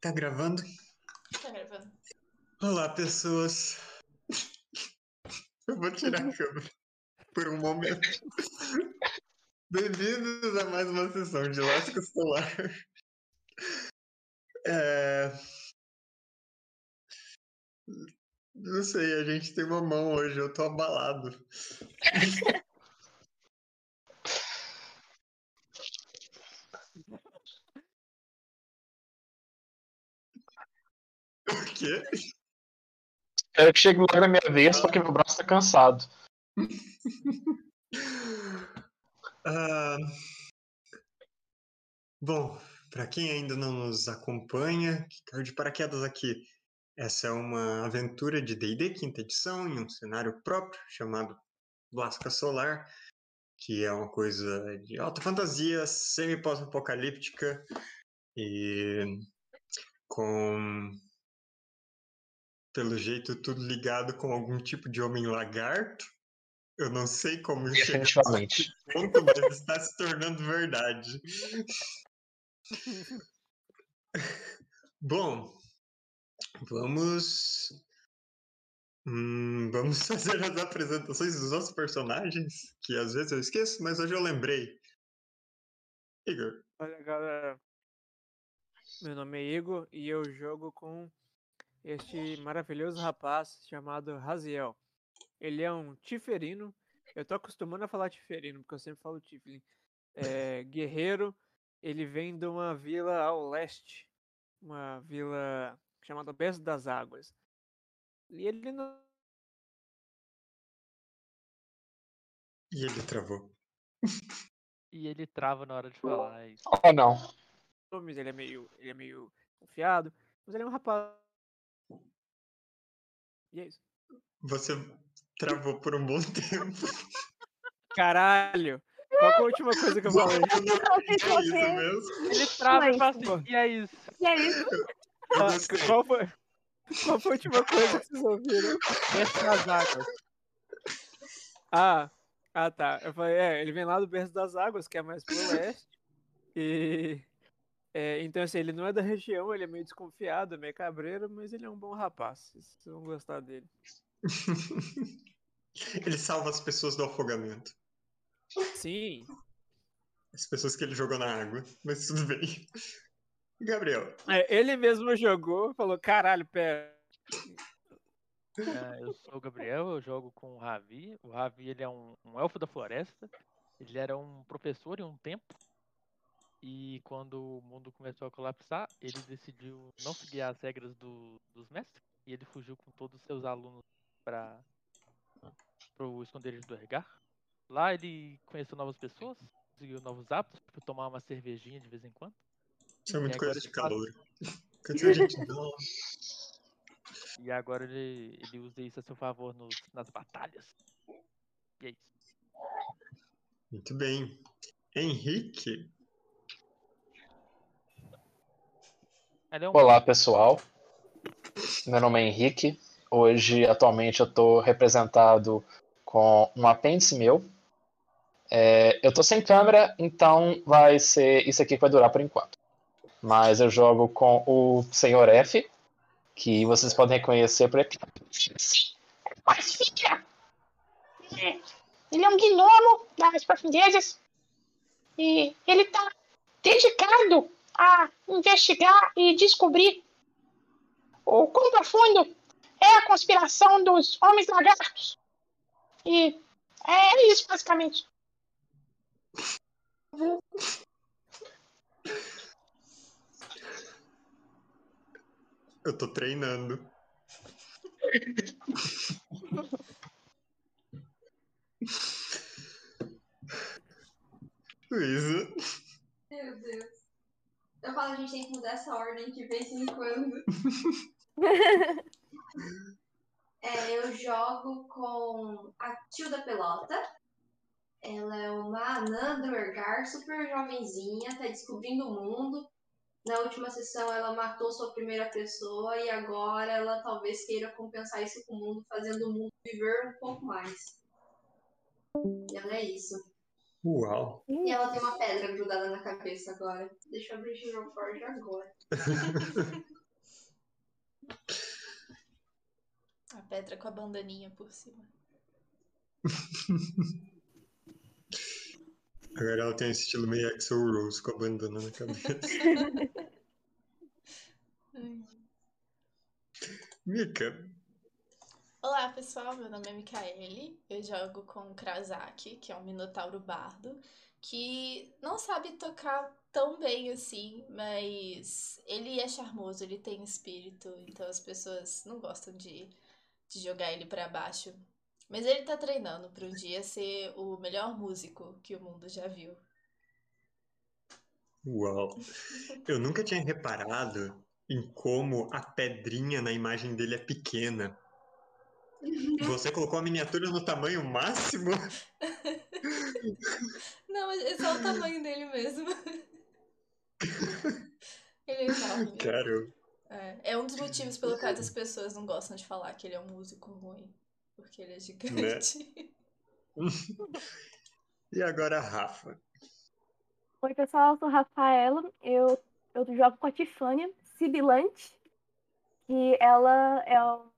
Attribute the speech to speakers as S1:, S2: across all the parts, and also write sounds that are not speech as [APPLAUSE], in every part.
S1: Tá gravando?
S2: Tá gravando.
S1: Olá, pessoas. Eu vou tirar a câmera por um momento. Bem-vindos a mais uma sessão de Lasca Solar. É... Não sei, a gente tem uma mão hoje, eu tô abalado. O quê?
S3: Espero que chegue logo na minha vez, porque meu braço tá cansado. [LAUGHS]
S1: Ah, Bom, para quem ainda não nos acompanha, que caiu de paraquedas aqui, essa é uma aventura de D&D quinta edição em um cenário próprio chamado Lasca Solar, que é uma coisa de alta fantasia, semi-pós-apocalíptica e com pelo jeito tudo ligado com algum tipo de homem lagarto. Eu não sei como
S3: Definitivamente.
S1: nesse [LAUGHS] ponto, mas está se tornando verdade. Bom, vamos. Hum, vamos [LAUGHS] fazer as apresentações dos nossos personagens, que às vezes eu esqueço, mas hoje eu lembrei. Igor,
S4: Olha, galera. Meu nome é Igor e eu jogo com este maravilhoso rapaz chamado Raziel. Ele é um tiferino. Eu tô acostumando a falar tiferino, porque eu sempre falo tiflin. É, [LAUGHS] guerreiro. Ele vem de uma vila ao leste. Uma vila chamada Besto das Águas. E ele não.
S1: e ele travou.
S5: E ele trava na hora de falar. é isso.
S3: Oh, não.
S4: ele é meio, ele é meio confiado, mas ele é um rapaz. E é isso.
S1: Você travou por um bom [LAUGHS] tempo.
S4: Caralho! Qual que é a última coisa que eu falei?
S1: É isso mesmo.
S5: Ele trava e fala assim, e é isso.
S6: E é isso.
S1: Eu
S4: Ah,
S1: gostei.
S4: Qual foi, qual foi a última coisa que vocês ouviram?
S5: Desce nas águas.
S4: Ah, ah tá. Eu falei, é, ele vem lá do berço das águas, que é mais pro leste. E. é, então, assim, ele não é da região, ele é meio desconfiado, é meio cabreiro, mas ele é um bom rapaz. Vocês vão gostar dele. [LAUGHS]
S1: Ele salva as pessoas do afogamento.
S4: Sim.
S1: As pessoas que ele jogou na água. Mas tudo bem. Gabriel,
S4: É, ele mesmo jogou, falou, caralho, pera.
S5: Ah, eu sou o Gabriel, eu jogo com o Ravi. O Ravi ele é um, um elfo da floresta. Ele era um professor em um tempo. E quando o mundo começou a colapsar, ele decidiu não seguir as regras do- dos mestres. E ele fugiu com todos os seus alunos para o esconderijo do Ergar. Lá ele conheceu novas pessoas, conseguiu novos hábitos, tipo tomar uma cervejinha de vez em quando.
S1: isso é muito [LAUGHS] coisa de calor. Quando a gente não.
S5: E agora ele, ele usa isso a seu favor nos- nas batalhas. E é isso.
S1: Muito bem. Henrique,
S5: Ele é um
S3: Olá, pessoal. Meu nome é Henrique. Hoje, atualmente, eu estou representado com um apêndice meu. É, eu tô sem câmera, então vai ser isso aqui que vai durar por enquanto. Mas eu jogo com o Senhor F, que vocês podem reconhecer por aqui.
S6: É, Ele é um gnomo das profundezas. E ele tá dedicado a investigar e descobrir o quão profundo é a conspiração dos homens lagartos. E é isso, basicamente.
S1: eu tô treinando. [LAUGHS] Luísa,
S2: Meu Deus. Eu falo, a gente tem que mudar essa ordem de vez em quando. [LAUGHS] É, eu jogo com a Tilda Pelota. Ela é uma anã do Ergar, super jovenzinha, tá descobrindo o mundo. Na última sessão ela matou sua primeira pessoa e agora ela talvez queira compensar isso com o mundo, fazendo o mundo viver um pouco mais. E ela é isso.
S1: Uau!
S2: E ela tem uma pedra grudada na cabeça agora. Deixa eu abrir o Giroforge agora. [LAUGHS]
S7: a pedra com a bandaninha por cima. [LAUGHS]
S1: Agora ela tem esse estilo meio Axel Rose com a bandana na cabeça. [LAUGHS] Mika,
S7: Olá, pessoal. Meu nome é Micaele. Eu jogo com o Krasaki, que é um minotauro bardo, que não sabe tocar tão bem assim, mas ele é charmoso, ele tem espírito, então as pessoas não gostam de, de jogar ele pra baixo. Mas ele tá treinando pra um dia ser o melhor músico que o mundo já viu.
S1: uau. Eu nunca tinha reparado em como a pedrinha na imagem dele é pequena. Você [LAUGHS] colocou a miniatura no tamanho máximo? [LAUGHS]
S7: Não, mas é só o tamanho dele mesmo. [LAUGHS] Ele é enorme.
S1: Cara,
S7: É, é um dos motivos pelo quais as pessoas não gostam de falar que ele é um músico ruim. Porque ele é gigante.
S1: e agora a Rafa?
S8: Oi, pessoal, eu sou Rafaela. Eu, eu jogo com a Tifânia Sibilante, que ela é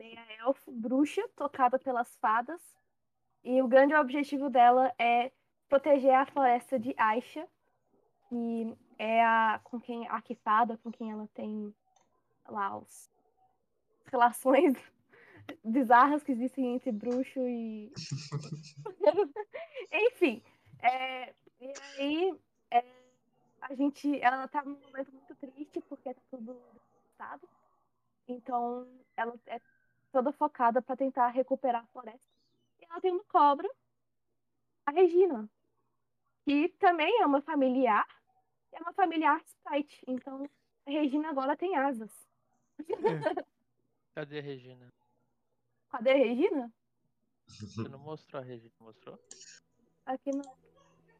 S8: uma meia-elfo bruxa tocada pelas fadas. E o grande objetivo dela é proteger a floresta de Aisha, que é a com quem a Kifada, com quem ela tem lá os relações [LAUGHS] bizarras que existem entre bruxo e [LAUGHS] enfim é, e aí é, a gente ela tá num momento muito triste porque tá tudo devastado então ela é toda focada para tentar recuperar a floresta e ela tem uma cobra a Regina que também é uma familiar é uma familiar sprite então a Regina agora tem asas [LAUGHS]
S5: Cadê a Regina?
S8: cadê a Regina?
S5: Você não mostrou a Regina, mostrou?
S8: aqui no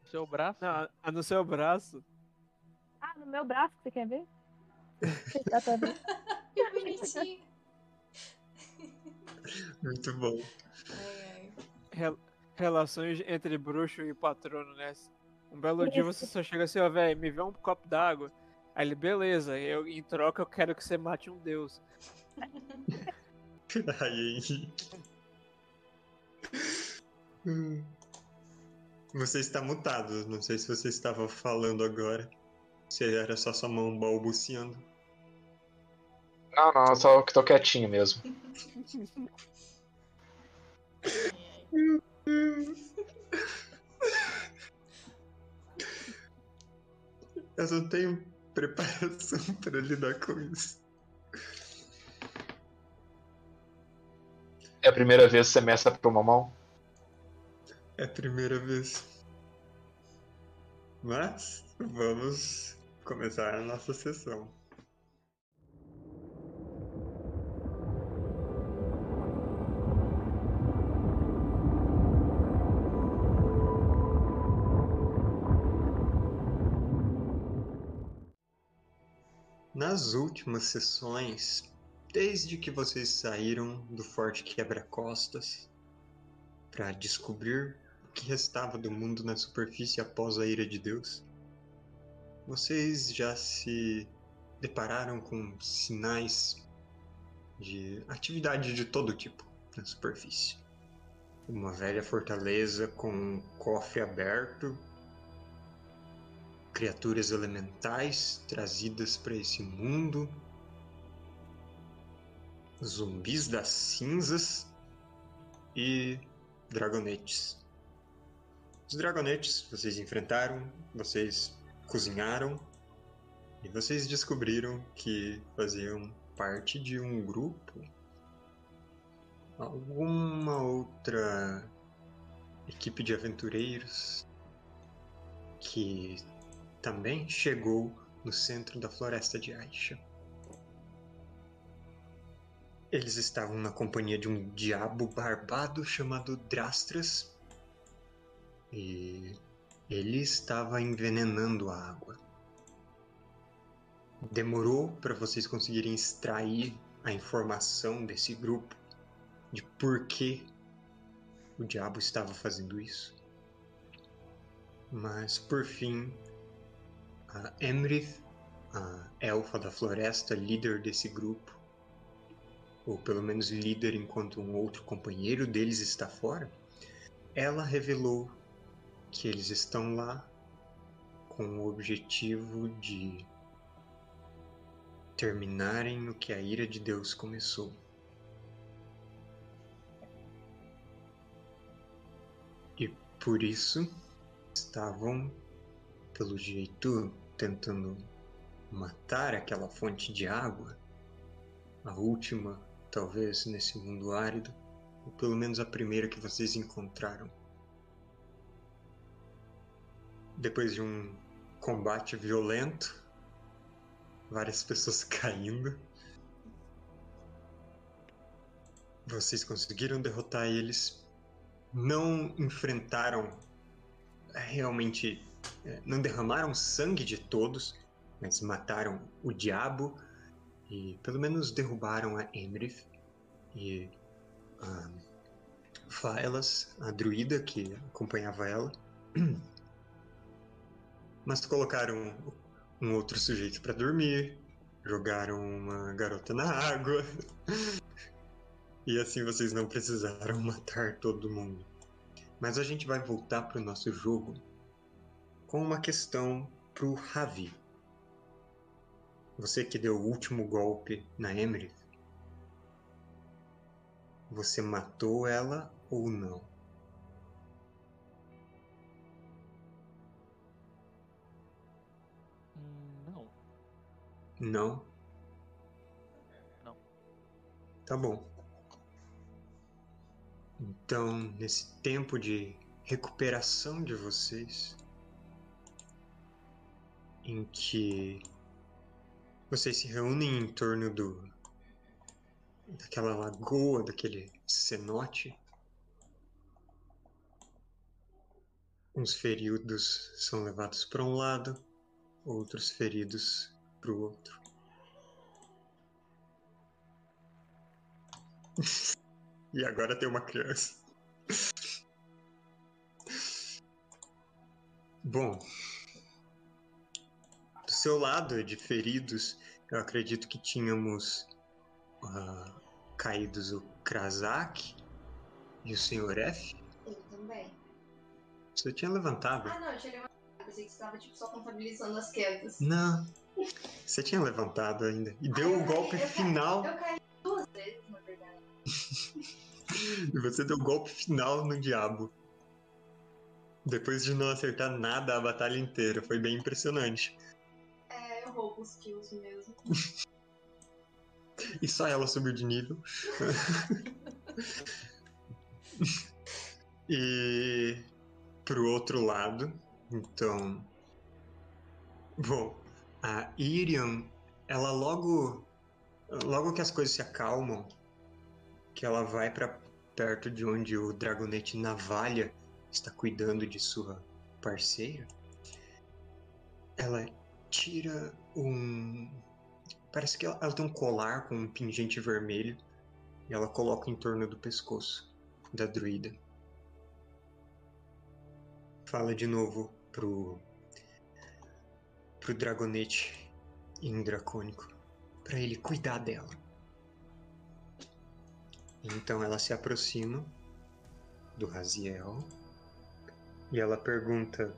S5: Seu braço?
S4: Não, no seu braço.
S8: ah no meu braço você quer ver [LAUGHS] pra ver? [LAUGHS]
S7: Que bonitinho. [LAUGHS]
S1: Muito bom.
S7: Ai, ai.
S4: Rel- relações entre bruxo e patrono, né? Um belo dia você só chega assim, ó, velho, me vê um copo d'água. Aí ele, beleza, eu, em troca eu quero que você mate um deus. [LAUGHS]
S1: Ai, Henrique. Hum. Você está mutado. Não sei se você estava falando agora. Se era só sua mão balbuciando.
S3: Não, não, só que tô quietinho mesmo.
S7: ai, ai.
S1: Eu não tenho preparação [LAUGHS] para lidar com isso.
S3: É a primeira vez que você meça pro mamão?
S1: É a primeira vez. Mas vamos começar a nossa sessão. Nas últimas sessões, desde que vocês saíram do Forte Quebra-Costas para descobrir o que restava do mundo na superfície após a ira de Deus, vocês já se depararam com sinais de atividade de todo tipo na superfície. Uma velha fortaleza com um cofre aberto, criaturas elementais trazidas para esse mundo, zumbis das cinzas e dragonetes. Os dragonetes vocês enfrentaram, vocês cozinharam e vocês descobriram que faziam parte de um grupo. Alguma outra equipe de aventureiros que também chegou no centro da floresta de Aisha. Eles estavam na companhia de um diabo barbado chamado Drastras e ele estava envenenando a água. Demorou para vocês conseguirem extrair a informação desse grupo de por que o diabo estava fazendo isso. Mas por fim, a Emrith, a elfa da floresta, líder desse grupo, ou pelo menos líder enquanto um outro companheiro deles está fora, ela revelou que eles estão lá com o objetivo de terminarem o que a ira de Deus começou. E por isso estavam, pelo jeito, tentando matar aquela fonte de água, a última, talvez, nesse mundo árido, ou pelo menos a primeira que vocês encontraram. Depois de um combate violento, várias [LAUGHS] pessoas caindo. Vocês conseguiram derrotar eles, não enfrentaram é, realmente, não derramaram sangue de todos, mas mataram o diabo e pelo menos derrubaram a Emrith e a Faelas, a druida que acompanhava ela. [CLEARS THROAT] Mas colocaram um outro sujeito para dormir, jogaram uma garota na água. [LAUGHS] e assim vocês não precisaram [LAUGHS] matar todo mundo. Mas a gente vai voltar para o nosso jogo com uma questão para o Ravi. Você que deu o último golpe na Emily, você matou ela ou não? Não?
S5: Não.
S1: Tá bom. Então, nesse tempo de recuperação de vocês, em que vocês se reúnem em torno do daquela lagoa, daquele cenote, uns feridos são levados para um lado, outros feridos pro outro. [LAUGHS] e agora tem uma criança. Bom, seu lado de feridos, eu acredito que tínhamos uh, caídos o Krasak e o Sr. F.
S2: Eu também.
S1: Você tinha levantado?
S2: Ah, não, eu tinha levantado. Pensei que você estava tipo, só contabilizando as quedas.
S1: Não. Você tinha levantado ainda. E deu o um golpe final.
S2: Eu caí duas vezes, na verdade. [LAUGHS]
S1: e você deu o golpe final no diabo. Depois de não acertar nada a batalha inteira. Foi bem impressionante.
S2: Eu roubo os kills mesmo. [LAUGHS]
S1: e só ela subiu de nível. [LAUGHS] e pro outro lado, então. Bom, a Irian, ela logo. Logo que as coisas se acalmam, que ela vai para perto de onde o dragonete Navalha está cuidando de sua parceira, ela tira um. Parece que ela, ela tem um colar com um pingente vermelho e ela coloca em torno do pescoço da druida. Fala de novo pro pro dragonete em dracônico para ele cuidar dela. Então ela se aproxima do Raziel e ela pergunta: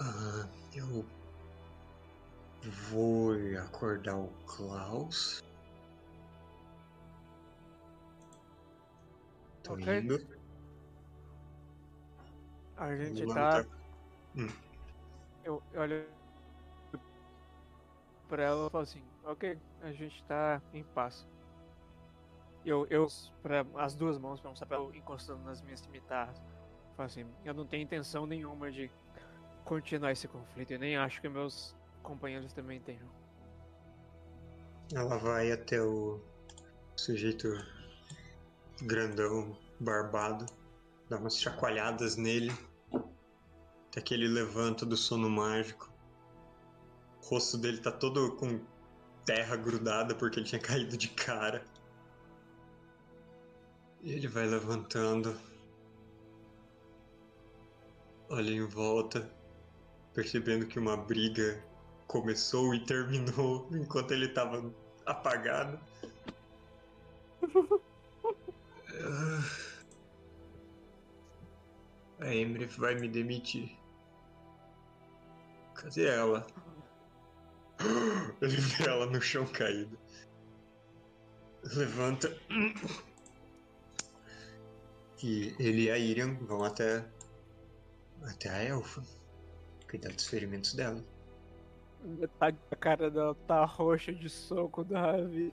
S1: ah, Eu vou acordar o Klaus? Tô
S4: Ok.
S1: indo.
S4: A gente tá.
S1: tá. Hum.
S4: Eu, eu olho pra ela e falo assim, ok, a gente tá em paz. Eu, eu pra as duas mãos pra mostrar pra ela encostando nas minhas cimitarras. Falo assim, eu não tenho intenção nenhuma de continuar esse conflito. E nem acho que meus companheiros também tenham.
S1: Ela vai até o sujeito grandão, barbado, dá umas chacoalhadas nele, até que ele levanta do sono mágico. O rosto dele tá todo com terra grudada porque ele tinha [LAUGHS] caído de cara. E ele vai levantando, olha em volta, percebendo que uma briga começou e terminou [LAUGHS] enquanto ele estava apagado. Ah. A Emrith vai me demitir. Cadê ela? [GASPS] Ele vê ela no chão caído. Levanta. E ele e a Irian vão até. até a elfa. Cuidar dos ferimentos dela.
S4: Metade da cara dela tá roxa de soco do Ravi.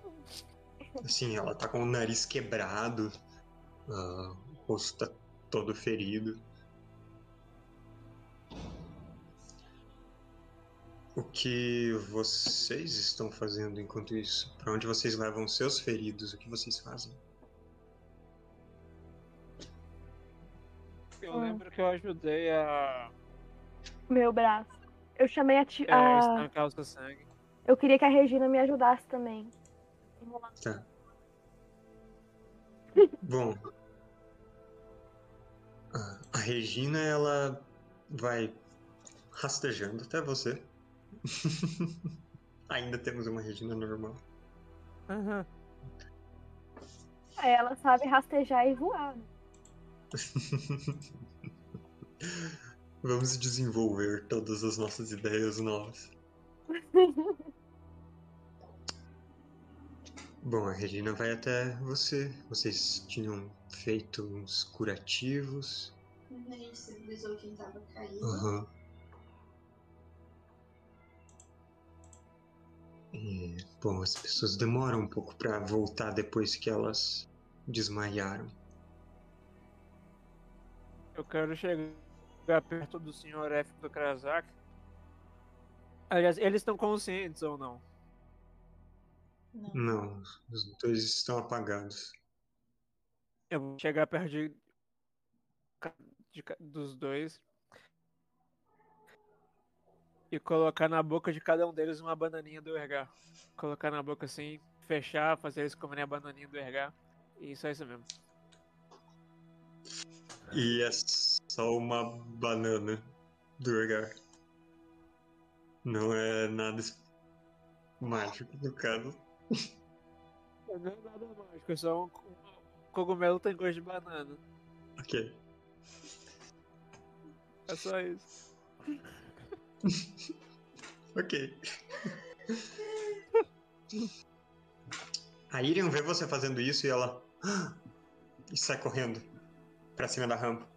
S1: Assim, ela tá com o nariz quebrado, ah, o rosto tá todo ferido. O que vocês estão fazendo enquanto isso? Pra onde vocês levam seus feridos? O que vocês fazem?
S4: Eu lembro que eu ajudei a,
S8: Meu braço. Eu chamei a, ti-
S4: é, a
S8: a...
S4: estancar o seu sangue.
S8: Eu queria que a Regina me ajudasse também.
S1: Tá. [LAUGHS] Bom. a- Regina, ela vai rastejando até você. [LAUGHS] Ainda temos uma Regina normal.
S4: Aham.
S8: É, Ela sabe rastejar e voar. [LAUGHS]
S1: Vamos desenvolver todas as nossas ideias novas. [LAUGHS] Bom, a Regina vai até você. Vocês tinham feito uns curativos.
S2: A gente estabilizou quem tava caído.
S1: Aham. E, bom, as pessoas demoram um pouco pra voltar depois que elas desmaiaram.
S4: Eu quero chegar perto do Sr. F do Krasak. Aliás, eles estão conscientes ou não?
S7: Não.
S1: Não, os dois estão apagados.
S4: Eu vou chegar perto de, de dos dois e colocar na boca de cada um deles uma bananinha do Ergar. Colocar na boca assim, fechar, fazer eles comerem a bananinha do Ergar. E só isso mesmo.
S1: E é só uma banana do Urgar. Não é nada mágico no caso.
S4: Não [LAUGHS] é nada mágico, é só um, um cogumelo tem gosto de banana.
S1: Ok.
S4: É só isso. [LAUGHS]
S1: Ok. A Irian vê você fazendo isso e ela. E [GASPS] sai correndo pra cima da rampa.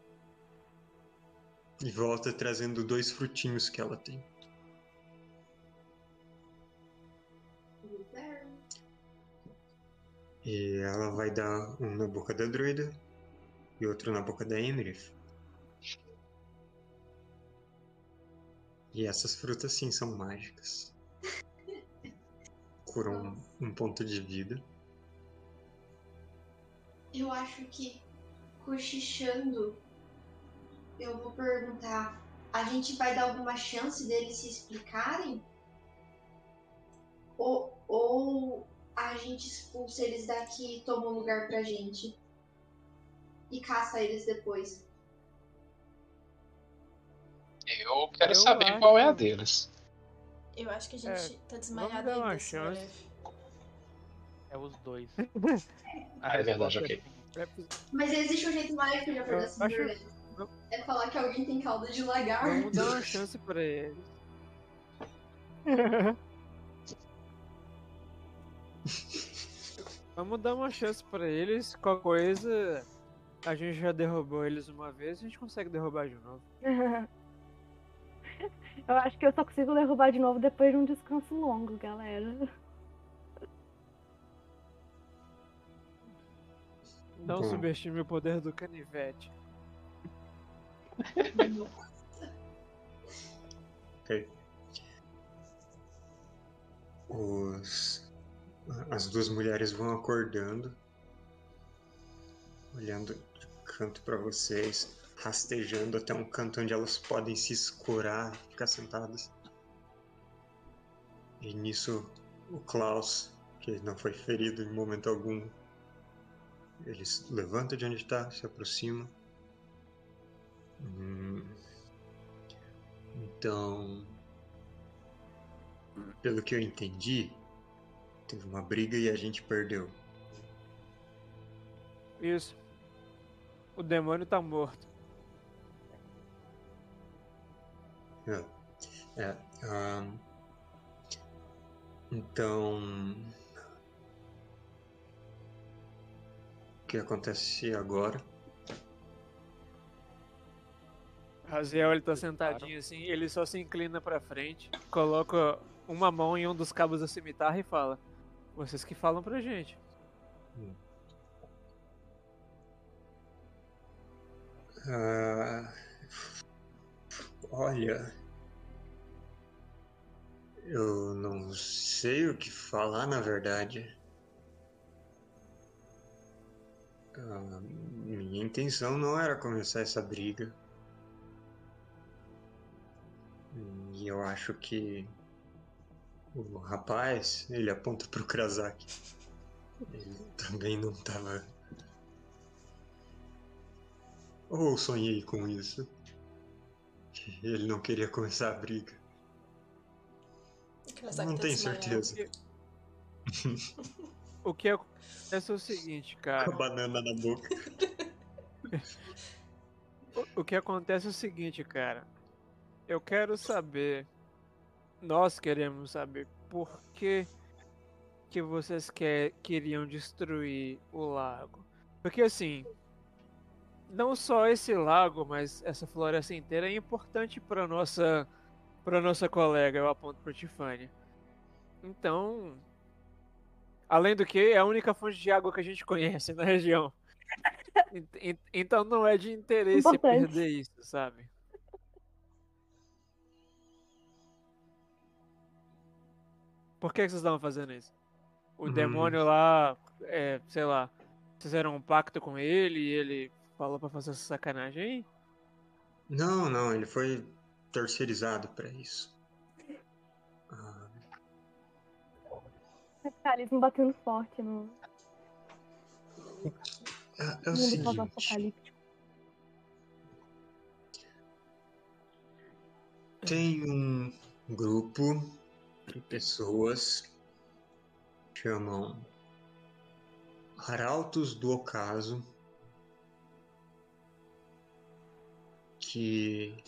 S1: E volta trazendo dois frutinhos que ela tem. E ela vai dar um na boca da druida e outro na boca da Emrith. E essas frutas sim são mágicas. [LAUGHS] Curam um ponto de vida.
S2: Eu acho que, cochichando, eu vou perguntar: a gente vai dar alguma chance deles se explicarem? Ou, ou a gente expulsa eles daqui e toma um lugar pra gente? E caça eles depois?
S3: Eu quero
S4: Eu
S3: saber qual é a
S4: acho-
S3: deles.
S7: Eu acho que a
S4: É,
S7: gente tá desmaiado
S4: dar uma chance.
S5: É os dois.
S3: Ah, é verdade, ok.
S2: Mas existe um jeito mágico de acordar
S4: Eu
S2: esse
S4: acho-
S2: É falar que alguém tem cauda de lagarto.
S4: Vamos dar uma chance pra eles. [LAUGHS] Vamos dar uma chance pra eles. Qualquer coisa, a gente já derrubou eles uma vez, a gente consegue derrubar de novo. [LAUGHS]
S8: Eu acho que eu só consigo derrubar de novo depois de um descanso longo, galera.
S4: Não
S1: Bom.
S4: subestime o poder do canivete.
S1: Ok. Os... As duas mulheres vão acordando, olhando de canto para vocês, rastejando até um canto onde elas podem se escorar, ficar sentadas. E nisso, o Klaus, que não foi ferido em momento algum, ele levanta de onde está, se aproxima. Hum. Então, pelo que eu entendi, Teve uma briga e a gente perdeu.
S4: Isso. O demônio tá morto.
S1: É. é ah, então. O que acontece agora?
S4: Raziel, ele tá sentadinho assim, ele só se inclina pra frente, coloca uma mão em um dos cabos da cimitarra e fala: Vocês que falam pra gente.
S1: Hum. Ah, olha, eu não sei o que falar, na verdade. Ah, minha intenção não era começar essa briga. E eu acho que o rapaz, ele aponta pro Krasak. Ele também não tava. Ou sonhei com isso. Ele não queria começar a briga.
S7: Krasak
S1: Não
S7: tá
S1: tenho certeza.
S4: O que acontece é o seguinte,
S1: Com
S4: cara.
S1: a banana na boca.
S4: O que acontece é o seguinte, cara. [LAUGHS] Eu quero saber. Nós queremos saber por que que vocês quer, queriam destruir o lago. Porque assim, não só esse lago, mas essa floresta inteira é importante para nossa para nossa colega, eu aponto para Tiffany. Então, além do que, é a única fonte de água que a gente conhece na região. [LAUGHS] Ent- ent- Então não é de interesse
S8: Importante.
S4: perder isso, sabe? Por que que vocês estavam fazendo isso? O
S1: Hum.
S4: demônio lá, é, sei lá, fizeram um pacto com ele e ele falou pra fazer essa sacanagem aí?
S1: Não, não, ele foi terceirizado pra isso. Ah,
S8: Capitalismo batendo forte no
S1: é, é o
S8: mundo
S1: seguinte. Tem um grupo pessoas chamam Arautos do Ocaso que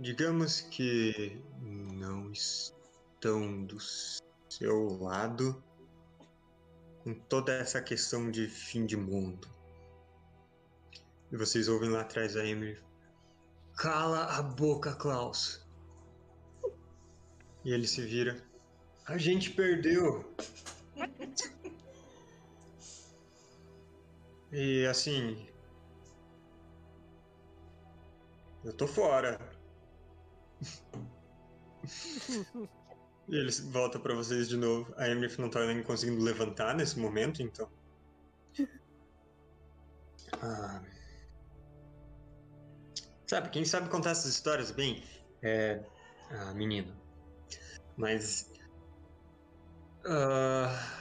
S1: digamos que não estão do seu lado com toda essa questão de fim de mundo. E vocês ouvem lá atrás a Emily Cala a boca, Klaus. E ele se vira. A gente perdeu. E assim. Eu tô fora. E ele volta pra vocês de novo. A Emily não tá nem conseguindo levantar nesse momento, então. Ah. Sabe, quem sabe contar essas histórias bem é a menina. Mas. ah,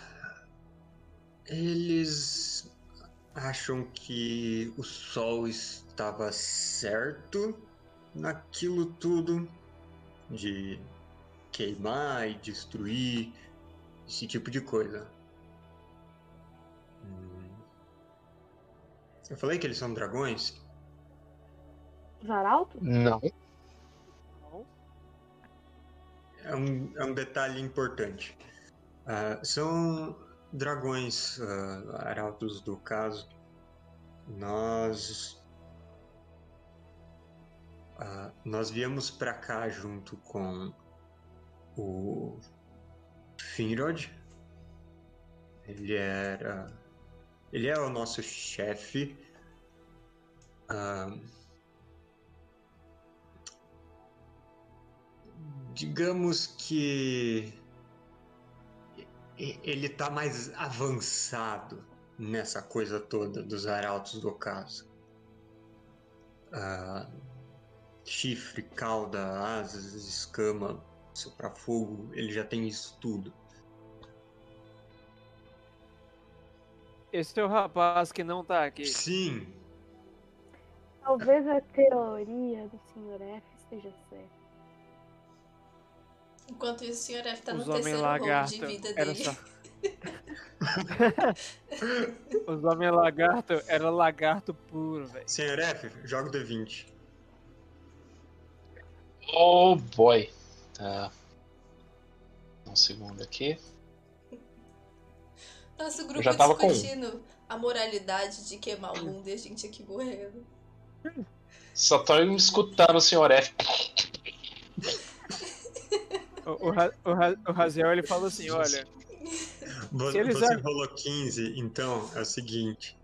S1: eles acham que o sol estava certo naquilo tudo de queimar e destruir esse tipo de coisa. Hum. Eu falei que eles são dragões?
S8: Os arautos?
S3: Não.
S1: É um, é um detalhe importante. Ah, são dragões ah, arautos do caso. Nós. ah, nós viemos pra cá junto com o Finrod. Ele era. Ele é o nosso chefe. Ah, digamos que ele tá mais avançado nessa coisa toda dos arautos do ocaso. Ah, chifre, cauda, asas, escama, soprar fogo, ele já tem isso tudo.
S4: Esse é o rapaz que não tá aqui.
S1: Sim,
S8: Talvez a teoria do Sr. F esteja certa.
S7: Enquanto isso, o senhor F tá no
S4: Os homens
S7: terceiro de vida
S4: era
S7: dele.
S4: só. [LAUGHS] Os homens lagarto era lagarto puro, velho.
S1: Senhor F, joga o D20.
S3: Oh boy. Tá. Um segundo aqui.
S7: Nosso grupo
S3: já tava com um.
S7: discutindo a moralidade de queimar o mundo e a gente aqui morrendo.
S3: Só tô escutando o senhor F.
S4: O, o, o, Ra- o Raziel ele falou assim: olha,
S1: Vo-
S4: Se eles
S1: Você rolou 15, então é o seguinte.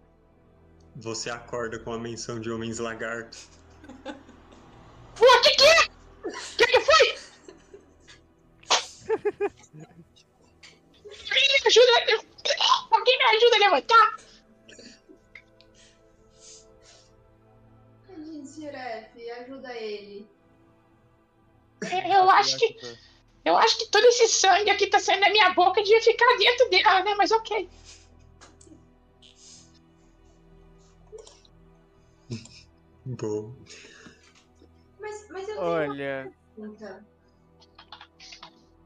S1: Você acorda com a menção de homens lagarto.
S6: Pô, que que é? Que que foi? Alguém me ajuda. Alguém me ajuda a levantar?
S2: Tadinho, senhor F, ajuda ele.
S6: Eu acho que. Eu acho que todo esse sangue aqui tá saindo da minha boca devia ficar dentro dela, né? Mas ok.
S1: Boa.
S2: Mas, mas eu tenho
S4: olha,
S2: uma pergunta.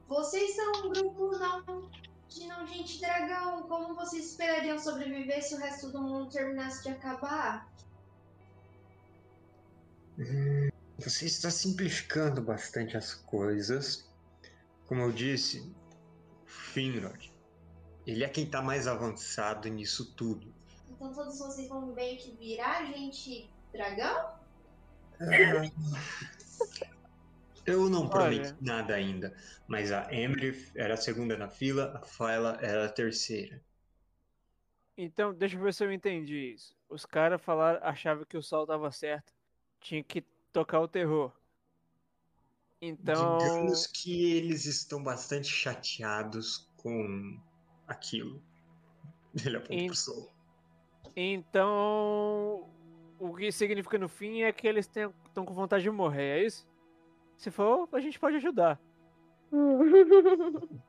S2: Vocês são um grupo não, de não gente dragão. Como vocês esperariam sobreviver se o resto do mundo terminasse de acabar?
S1: Você está simplificando bastante as coisas. Como eu disse, Finrod, ele é quem está mais avançado nisso tudo.
S2: Então todos vocês vão meio que virar gente dragão?
S1: Eu não prometi
S4: Olha.
S1: nada ainda, mas a Emrith era a segunda na fila, a Fyla era a terceira.
S4: então deixa eu ver se eu entendi isso. Os caras falaram, achavam que o sol tava certo, tinha que tocar o terror. Então,
S1: Digamos que eles estão bastante chateados com aquilo. Ele aponta
S4: Em-
S1: pro sol.
S4: então o que significa no fim é que eles estão com vontade de morrer, é isso? Se for, a gente pode ajudar. [LAUGHS]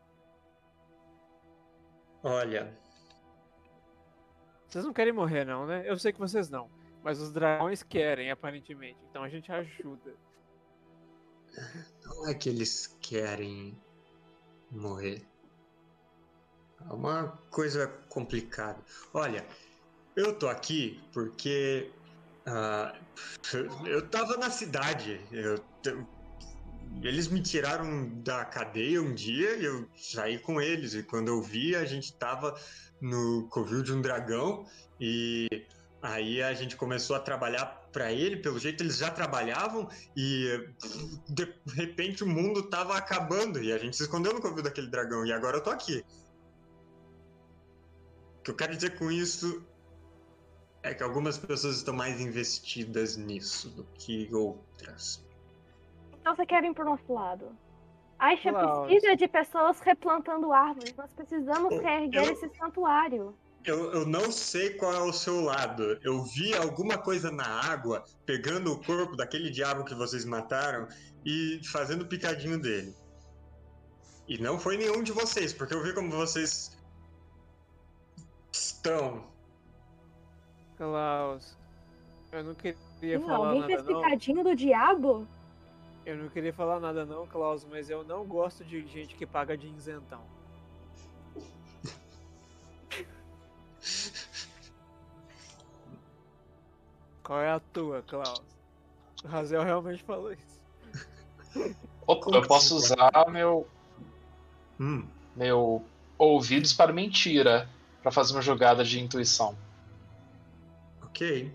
S1: Olha,
S4: Vocês não querem morrer, não, né? Eu sei que vocês não. Mas os dragões querem, aparentemente. Então a gente ajuda.
S1: Não é que eles querem morrer. É uma coisa complicada. Olha, eu tô aqui porque ah, eu tava na cidade. Eu t- eles me tiraram da cadeia um dia e eu saí com eles. E quando eu vi, a gente tava no covil de um dragão e aí a gente começou a trabalhar pra ele. Pelo jeito, eles já trabalhavam e de repente o mundo tava acabando e a gente se escondeu no covil daquele dragão. E agora eu tô aqui. O que eu quero dizer com isso é que algumas pessoas estão mais investidas nisso do que outras.
S8: Então você quer vir pro nosso lado? Aisha
S4: Klaus.
S8: precisa de pessoas replantando árvores. Nós precisamos reerguer
S1: eu-
S8: esse santuário.
S1: Eu, eu não sei qual é o seu lado. Eu vi alguma coisa na água pegando o corpo daquele diabo que vocês mataram e fazendo picadinho dele. E não foi nenhum de vocês, porque eu vi como vocês estão.
S4: Klaus, eu não queria
S8: Ih,
S4: falar
S8: alguém
S4: nada,
S8: fez
S4: não.
S8: picadinho do diabo?
S4: Eu não queria falar nada, não, Klaus, mas eu não gosto de gente que paga de isentão. Qual é a tua, Klaus? O Razel realmente falou isso. [LAUGHS]
S3: Opa, eu posso usar meu,
S1: Hum,
S3: meu ouvidos para mentira para fazer uma jogada de intuição.
S1: ok.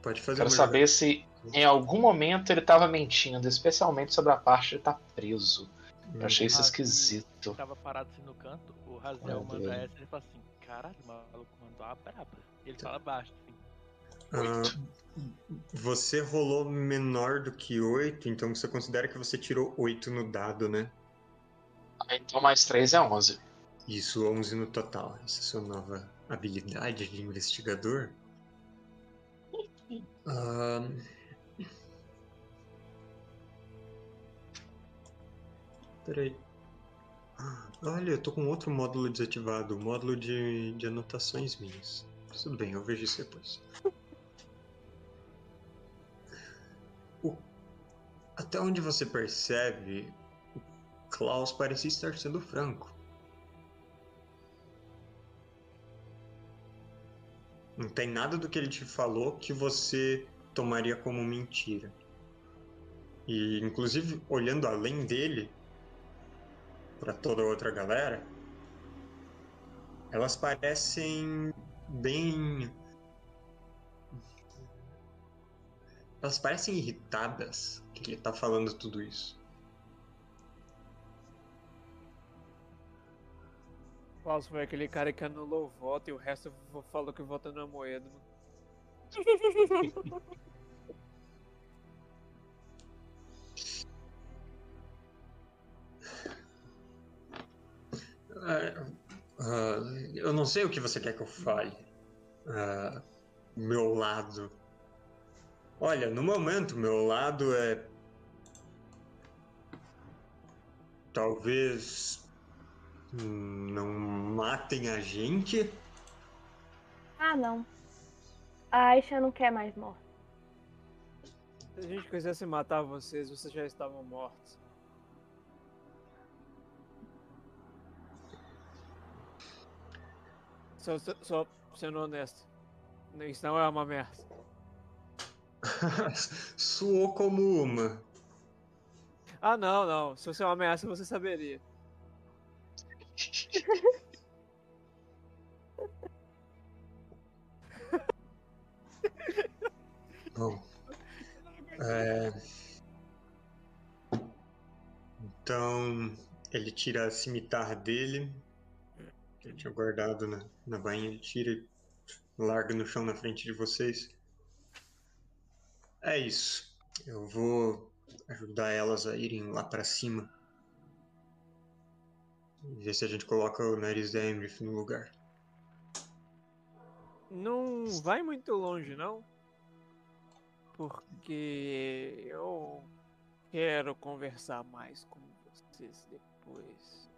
S1: Pode fazer
S3: Quero
S1: uma
S3: saber se em algum momento ele estava mentindo, especialmente sobre a parte de estar preso. Eu achei isso esquisito.
S5: Tava parado assim no canto, o Razel
S3: Olha
S5: manda essa e ele fala assim, caralho, o maluco mandou a braba. Ele fala baixo, assim.
S1: Ah, você rolou menor do que 8, então você considera que você tirou 8 no dado, né?
S3: Então mais 3 é 11.
S1: Isso, 11 no total. Essa é a sua nova habilidade de investigador. Ah, Peraí. Ah, Olha, eu tô com outro módulo desativado, o módulo de, de anotações minhas. Tudo bem, eu vejo isso depois. O- Até onde você percebe, o Klaus parecia estar sendo franco. Não tem nada do que ele te falou que você tomaria como mentira. E, inclusive, olhando além dele, para toda a outra galera, elas parecem bem. Elas parecem irritadas que ele tá falando tudo isso.
S4: Klaus foi aquele cara que anulou o voto e o resto falou que vota na moeda.
S1: Uh, [LAUGHS] uh, eu não sei o que você quer que eu fale. Uh, meu lado. Olha, no momento, meu lado é. Talvez. Não matem a gente.
S8: Ah, não. A Aisha não quer mais morte.
S4: Se a gente quisesse matar vocês, vocês já estavam mortos. Só, só sendo honesto. Isso não é uma ameaça. [LAUGHS]
S1: Suou como uma.
S4: Ah, não, não. Se fosse uma ameaça, você saberia. [LAUGHS]
S1: Bom. É... Então, ele tira a cimitarra dele, que ele tinha guardado na, na bainha, ele tira e larga no chão na frente de vocês. É isso. Eu vou ajudar elas a irem lá para cima. E ver se a gente coloca o nariz da Emrith no lugar.
S4: Não vai muito longe, não. Porque eu quero conversar mais com vocês depois.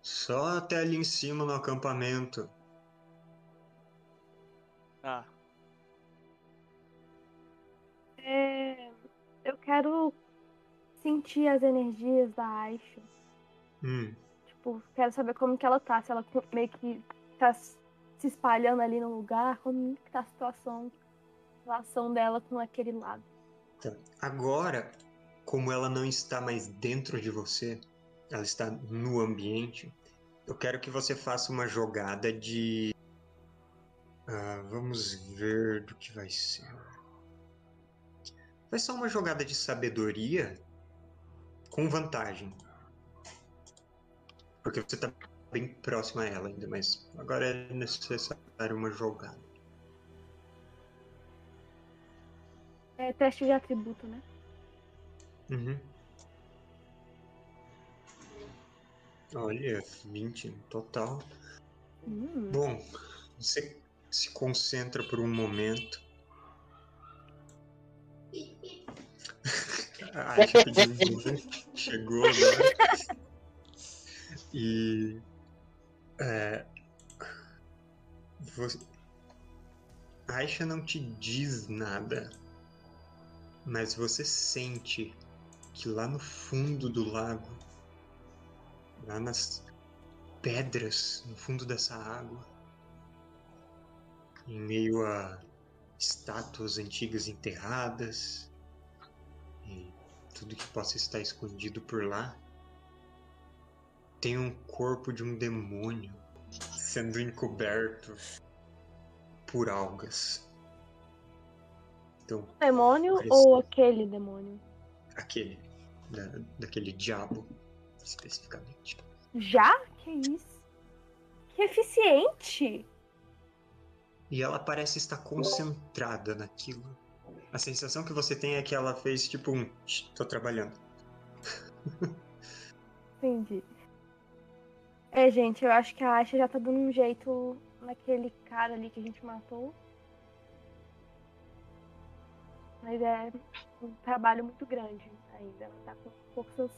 S1: Só até ali em cima no acampamento.
S4: Tá.
S8: É, eu quero sentir as energias da Aisha.
S1: Hum.
S8: Tipo, quero saber como que ela tá. Se ela meio que tá se espalhando ali no lugar. Como que tá a situação, a relação dela com aquele lado.
S1: Tá. Agora, como ela não está mais dentro de você, ela está no ambiente, eu quero que você faça uma jogada de. Ah, vamos ver do que vai ser. Vai ser uma jogada de sabedoria com vantagem. Porque você está bem próximo a ela ainda, mas agora é necessário uma jogada.
S8: É teste de atributo, né?
S1: Uhum. Olha, 20 no total.
S8: Hum.
S1: Bom, você se concentra por um momento. Ah, que chegou agora. E. É, você, a Aisha não te diz nada, mas você sente que lá no fundo do lago lá nas pedras no fundo dessa água, em meio a estátuas antigas enterradas tudo que possa estar escondido por lá, tem um corpo de um demônio sendo encoberto por algas. Então,
S8: demônio
S1: parece-
S8: ou aquele demônio?
S1: aquele, da- daquele diabo especificamente.
S8: Já? Que isso? Que eficiente!
S1: E ela parece estar concentrada naquilo. A sensação que você tem é que ela fez tipo um. "Shh, tô trabalhando.
S8: Entendi. É, gente, eu acho que a Aisha já tá dando um jeito naquele cara ali que a gente matou. Mas é um trabalho muito grande ainda. Ela tá com forças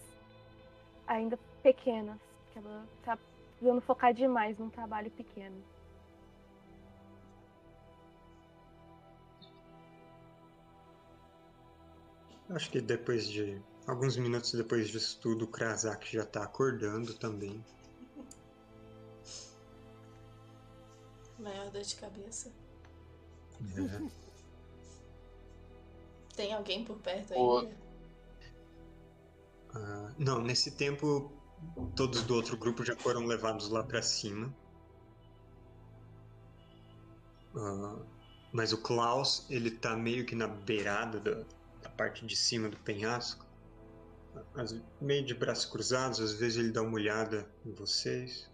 S8: ainda pequenas. Que ela tá precisando focar demais num trabalho pequeno.
S1: Acho que depois de alguns minutos depois disso tudo, o Krasak já tá acordando também.
S7: Maior dor de cabeça.
S1: É.
S7: Tem alguém por perto ainda?
S1: Ah, não, nesse tempo todos do outro grupo já foram levados lá pra cima. Ah, mas o Klaus, ele tá meio que na beirada da, da parte de cima do penhasco. Às- meio de braços cruzados, às vezes ele dá uma olhada em vocês.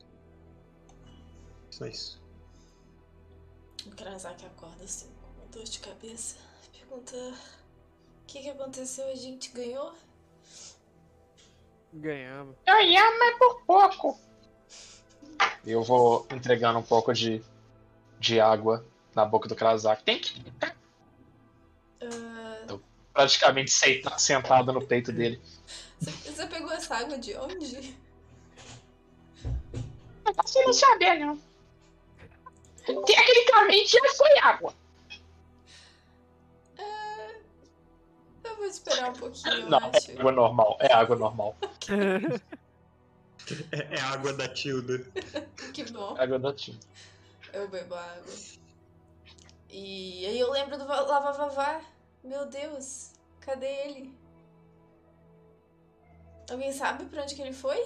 S1: Só isso.
S7: O Krasak acorda assim, com uma dor de cabeça. Pergunta: O que, que aconteceu? A gente ganhou?
S4: Ganhamos.
S6: Ganhamos, mas por pouco.
S3: Eu vou entregando um pouco de, de água na boca do Krasak. Tem que
S7: Ah,
S3: praticamente sentado no peito dele.
S7: você, pegou essa água de onde?
S6: Você não sabe, não. Tecnicamente já foi água.
S7: Ah, eu vou esperar um pouquinho,
S3: Não,
S7: acho.
S3: é água normal. É água normal. [LAUGHS]
S1: É, é água da Tilda. [LAUGHS]
S7: Que bom.
S3: É água da tia.
S7: Eu bebo água. E aí eu lembro do Va- Lava Vavá. Meu Deus, cadê ele? Alguém sabe pra onde que ele foi?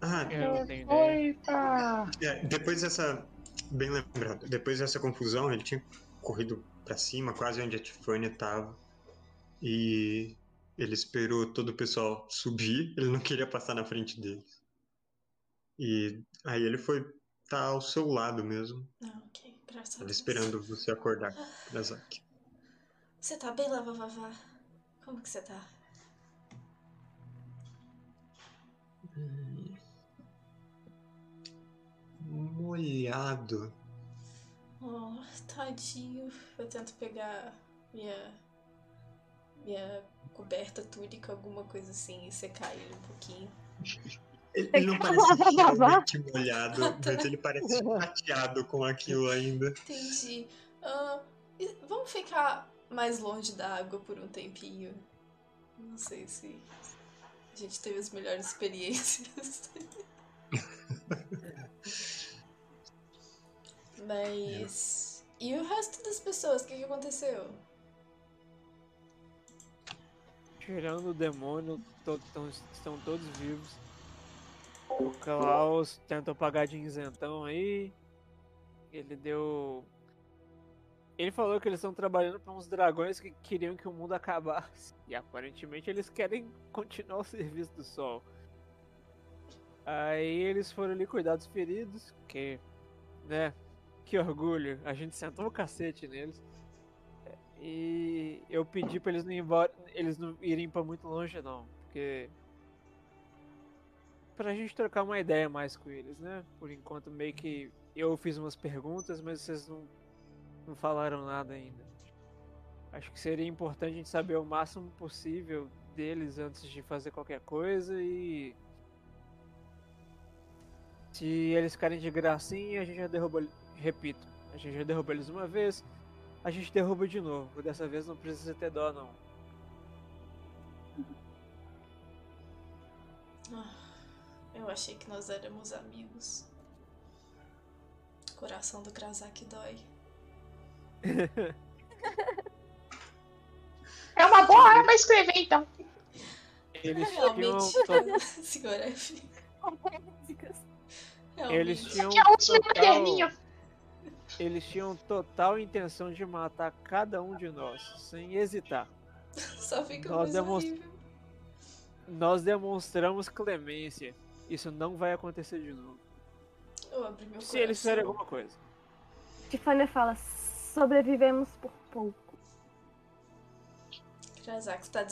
S1: Ah,
S4: Eu não tenho ideia.
S6: Eita.
S1: É, depois dessa. Bem lembrado, depois dessa confusão, ele tinha corrido pra cima, quase onde a Tifânia tava. E ele esperou todo o pessoal subir, ele não queria passar na frente deles. E aí ele foi tá ao seu lado mesmo,
S7: Não, ok, graças a
S1: tava esperando você acordar, Krazak.
S7: Você tá bem, Lava Vavá? Como que você tá?
S1: Molhado.
S7: Oh, tadinho. Eu tento pegar minha. minha coberta túnica, alguma coisa assim, e secar ele um pouquinho. [LAUGHS]
S1: Ele, ele não parece realmente molhado, mas ele parece chateado com aquilo ainda.
S7: Entendi. E vamos ficar mais longe da água por um tempinho. Não sei se a gente teve as melhores experiências. [LAUGHS] Mas. E o resto das pessoas? O que, que aconteceu?
S4: Tirando o demônio, to- tão- estão todos vivos. O Klaus tentou pagar de isentão aí. Ele deu. Ele falou que eles estão trabalhando para uns dragões que queriam que o mundo acabasse. [LAUGHS] E aparentemente eles querem continuar o [LAUGHS] serviço do sol. Aí eles foram ali cuidar dos feridos, que, né, que orgulho. A gente sentou o cacete neles. E eu pedi pra eles não ir embora, eles não irem pra muito longe não, porque pra gente trocar uma ideia mais com eles, né? Por enquanto meio que eu fiz umas perguntas, mas vocês não, não falaram nada ainda. Acho que seria importante a gente saber o máximo possível deles antes de fazer qualquer coisa e se eles ficarem de gracinha, a gente já derruba, repito, a gente já derrubou eles uma vez, a gente derruba de novo. Dessa vez não precisa ter dó, não.
S7: Ah, eu achei que nós éramos amigos. Coração do Krasak dói. [LAUGHS]
S6: É uma boa arma pra escrever, então.
S4: Eles [LAUGHS] tinham,
S7: Realmente,
S4: to- [LAUGHS]
S7: senhor F.
S4: eles tinham
S6: Que é o último
S4: total,
S6: caderninho.
S4: eles tinham total intenção de matar cada um de nós, sem hesitar.
S7: Só fica
S4: Nós
S7: horrível.
S4: Nós demonstramos clemência. Isso não vai acontecer de novo.
S7: Eu abri meu
S4: Se eles fizerem alguma coisa.
S8: Tifânia fala, sobrevivemos por pouco.
S7: Krasak está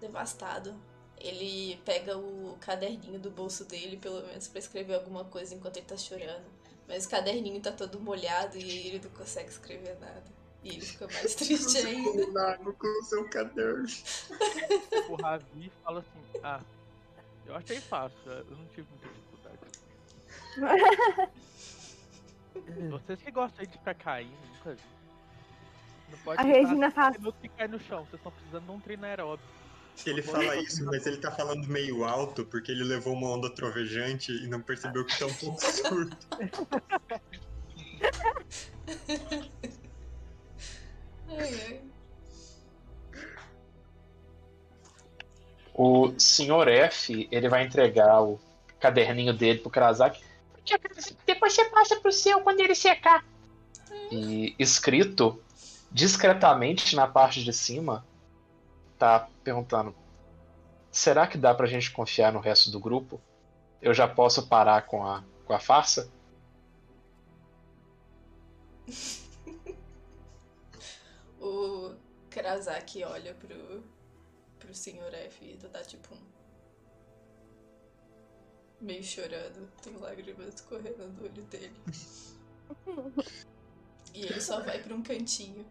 S7: devastado. Ele pega o caderninho do bolso dele, pelo menos, pra escrever alguma coisa enquanto ele tá chorando. Mas o caderninho tá todo molhado e ele não consegue escrever nada. E ele fica mais triste [LAUGHS] ainda.
S1: Com o seu caderno.
S5: O Ravi fala assim, ah, eu achei fácil, eu não tive muita dificuldade. [LAUGHS] Vocês que gostam aí de ficar caindo, nunca vi. Não pode
S8: A Regina faz.
S5: minutos e cair no chão. Vocês estão precisando de um treino aeróbico.
S1: Ele fala isso, mas ele tá falando meio alto porque ele levou uma onda trovejante e não percebeu que tá um pouco [LAUGHS] surdo.
S7: Ai, ai.
S3: O senhor F, ele vai entregar o caderninho dele pro Krasak.
S6: Depois você passa pro seu quando ele secar.
S3: E escrito discretamente na parte de cima, tá perguntando: será que dá pra gente confiar no resto do grupo? Eu já posso parar com a, com a farsa? [LAUGHS]
S7: O Karasaki olha pro, pro Sr. F e dá tipo um. meio chorando. Tem lágrimas correndo do olho dele. [LAUGHS] E ele só vai pra um cantinho.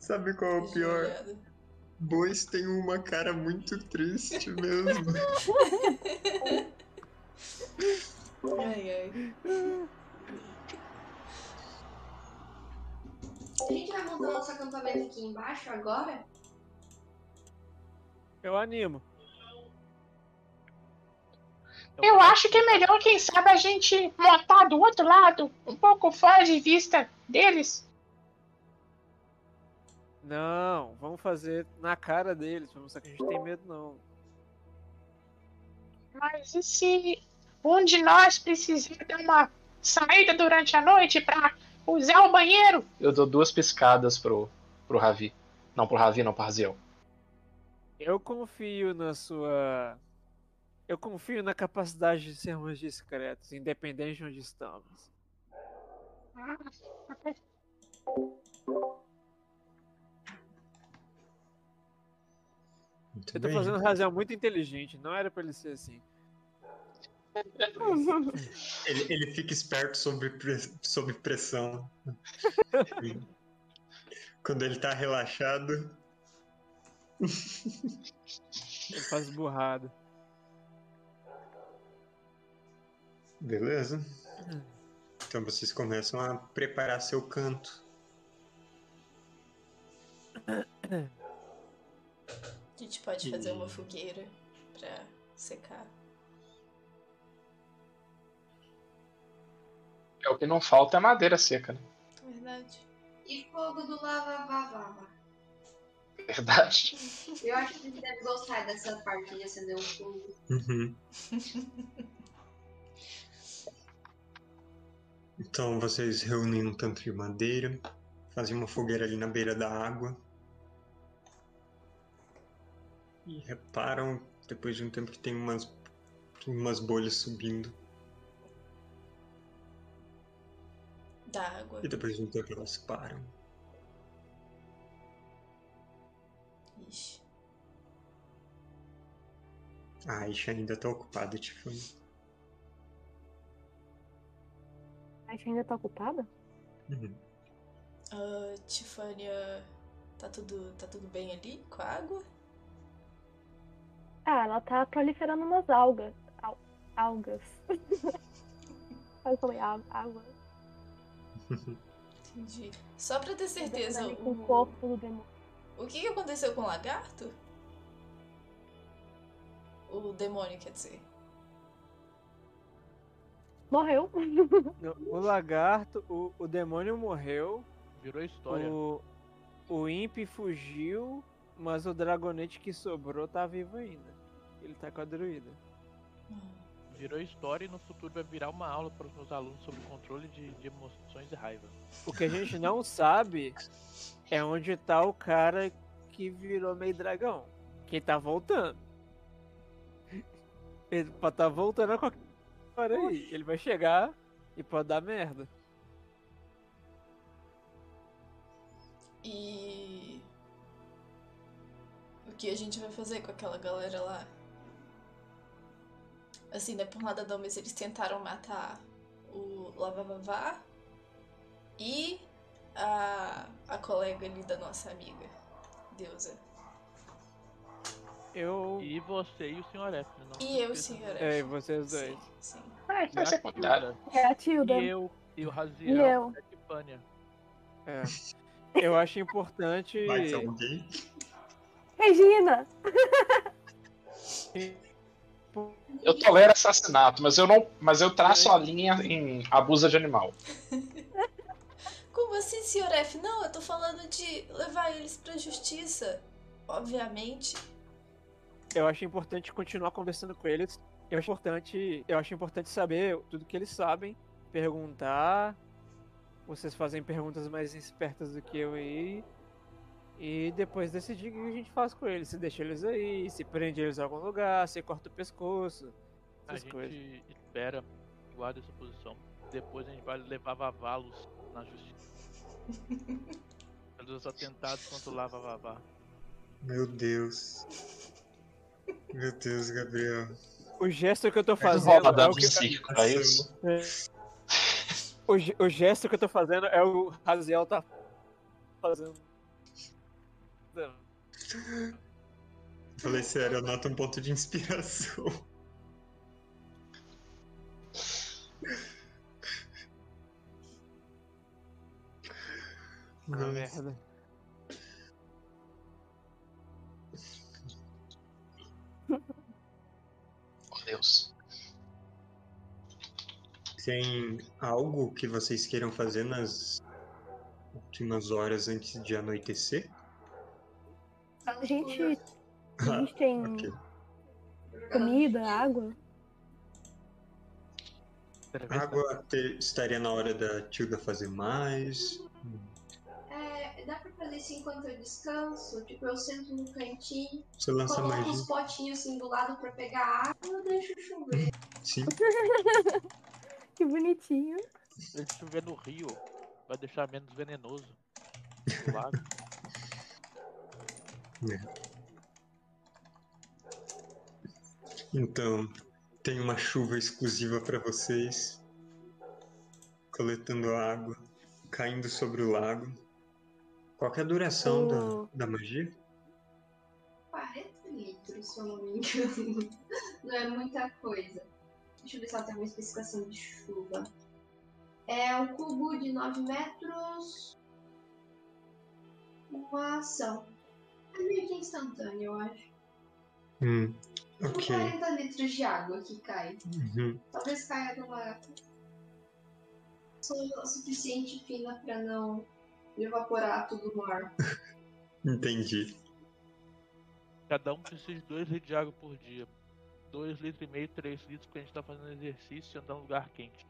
S1: Sabe qual é o pior? Bois tem uma cara muito triste mesmo. [LAUGHS]
S7: Ai, ai.
S2: A gente vai montar nosso acampamento aqui embaixo agora?
S4: Eu animo.
S6: Eu acho que é melhor, quem sabe, a gente montar do outro lado, um pouco fora de vista deles.
S4: Não, vamos fazer na cara deles, pra mostrar que a gente tem medo não.
S6: Mas e se um de nós precisar dar uma saída durante a noite pra usar o banheiro?
S3: Eu dou duas piscadas pro, pro Ravi. Não, pro Ravi, não, pro Raziel.
S4: Eu confio na sua. Eu confio na capacidade de sermos discretos, independente de onde estamos.
S1: Muito
S4: Eu tô
S1: bem.
S4: fazendo razão muito inteligente, não era pra ele ser assim.
S1: Ele, ele fica esperto sob, sob pressão. [LAUGHS] Quando ele tá relaxado.
S4: Ele faz burrada.
S1: Beleza. Então vocês começam a preparar seu canto.
S7: A gente pode fazer uma
S1: E-
S7: fogueira pra secar.
S3: É o que não falta é madeira seca, né?
S7: Verdade.
S2: E fogo do lava vavava.
S3: Verdade.
S2: Eu acho que a gente deve gostar dessa parte de acender um fogo.
S1: Uhum. Então vocês reúnem um tanto de madeira, fazem uma fogueira ali na beira da água. E reparam, depois de um tempo, que tem umas, umas bolhas subindo.
S7: Da água.
S1: E depois de um tempo elas param.
S7: Ixi.
S1: A Aisha ainda tá ocupada, Tiffany.
S8: A gente ainda tá ocupada?
S1: Uhum.
S7: Ah, Tifânia, tá tudo, tá tudo bem ali com a água?
S8: Ah, ela tá proliferando umas algas. Al- algas. [LAUGHS] Eu falei água.
S7: Entendi. Só pra ter certeza,
S8: o
S7: o,
S8: corpo do demônio.
S7: O que, aconteceu com o lagarto? O demônio, quer dizer.
S8: Morreu.
S4: O lagarto, o, o demônio morreu,
S5: Virou história.
S4: o, o Imp fugiu, mas o dragonete que sobrou tá vivo ainda. Ele tá com a druida.
S5: Virou história e no futuro vai virar uma aula para os meus alunos sobre controle de, de emoções e raiva.
S4: O que a gente não sabe é onde tá o cara que virou meio dragão. Quem tá voltando. [LAUGHS] Ele pode tá voltando a qualquer hora aí. Ele vai chegar e pode dar merda.
S7: E. O que a gente vai fazer com aquela galera lá? Assim, não é por nada não, mas eles tentaram matar o Lavavavá e a, a colega ali da nossa amiga, Deusa.
S4: Eu.
S5: E você e o Sr. F. né? Não
S7: E eu,
S5: esqueça.
S7: senhora.
S4: É, e vocês
S7: Sim,
S4: dois.
S7: sim.
S6: Ai,
S5: E
S6: foi
S5: a
S6: secundário.
S5: Tilda,
S8: É a Tilda.
S5: E eu, e o
S8: E
S5: Raziel,
S8: eu.
S5: e a Tifânia.
S4: É. Eu acho importante.
S1: Vai ser alguém.
S8: Regina!
S3: Eu tolero assassinato, mas eu não. Mas eu traço a linha em abuso de animal. [LAUGHS]
S7: Como assim, senhor F? Não, eu tô falando de levar eles pra justiça. Obviamente.
S4: Eu acho importante continuar conversando com eles. Eu acho importante, eu acho importante saber tudo que eles sabem, perguntar. Vocês fazem perguntas mais espertas do que eu aí. E depois decidir o que a gente faz com eles. Se deixa eles aí, se prende eles em algum lugar, se corta o pescoço.
S5: A gente
S4: coisas.
S5: espera, guarda essa posição. Depois a gente vai levar Vavalos na justiça. [LAUGHS] Pelos atentados contra o Lava Vavá.
S1: Meu Deus. Meu Deus, Gabriel.
S4: O gesto que eu tô
S3: Não
S4: fazendo é
S3: dano
S4: o que,
S3: psíquico pra isso.
S4: o, ge- o gesto que eu tô fazendo é o Raziel tá fazendo.
S1: Falei sério, eu noto um ponto de inspiração.
S4: Ah, merda.
S3: Oh, Deus.
S1: Tem algo que vocês queiram fazer nas últimas horas antes de anoitecer?
S8: A gente, a gente tem
S1: Ok.
S8: comida, água.
S1: Água te- estaria na hora da Tilda fazer mais.
S2: É, dá pra fazer isso enquanto eu descanso? Tipo, eu sento no cantinho,
S1: Você lança
S2: coloco
S1: magia.
S2: os potinhos assim do lado pra pegar água e eu deixo chover.
S1: Sim. [LAUGHS]
S8: Que bonitinho.
S5: Se chover no rio, vai deixar menos venenoso. O lago. [LAUGHS]
S1: Então, tem uma chuva exclusiva para vocês. Coletando água, caindo sobre o lago. Qual que é a duração
S8: O-
S1: da, da magia?
S2: 40 litros, se eu não me engano. [LAUGHS] Não é muita coisa. Deixa eu ver se ela tem uma especificação de chuva. É um cubo de 9 metros. Uma ação. É meio que instantâneo, eu acho.
S1: Hum,
S2: São
S1: ok.
S2: 40 litros de água que cai.
S1: Uhum.
S2: Talvez caia numa. Só o suficiente fina pra não evaporar tudo no ar. [LAUGHS]
S1: Entendi.
S5: Cada um precisa de 2 litros de água por dia. 2 litros e meio, 3 litros, porque a gente tá fazendo exercício e andando em lugar quente.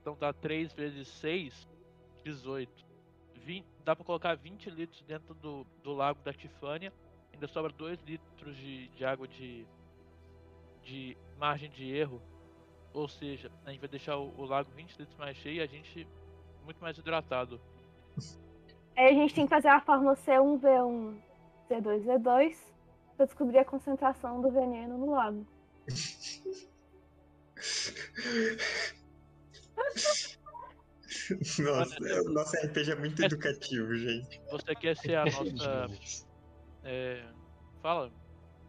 S5: Então dá 3 vezes 6, 18. 20, dá pra colocar 20 litros dentro do, do lago da Tifânia. Ainda sobra 2 litros de, de água de, de margem de erro. Ou seja, a gente vai deixar o, o lago 20 litros mais cheio e a gente muito mais hidratado.
S8: Aí a gente tem que fazer a fórmula C1V1, C2V2 pra descobrir a concentração do veneno no lago. [LAUGHS] [LAUGHS]
S1: Nossa, é- o nosso RPG é muito educativo, gente.
S5: Você quer ser a [LAUGHS] nossa. é, fala,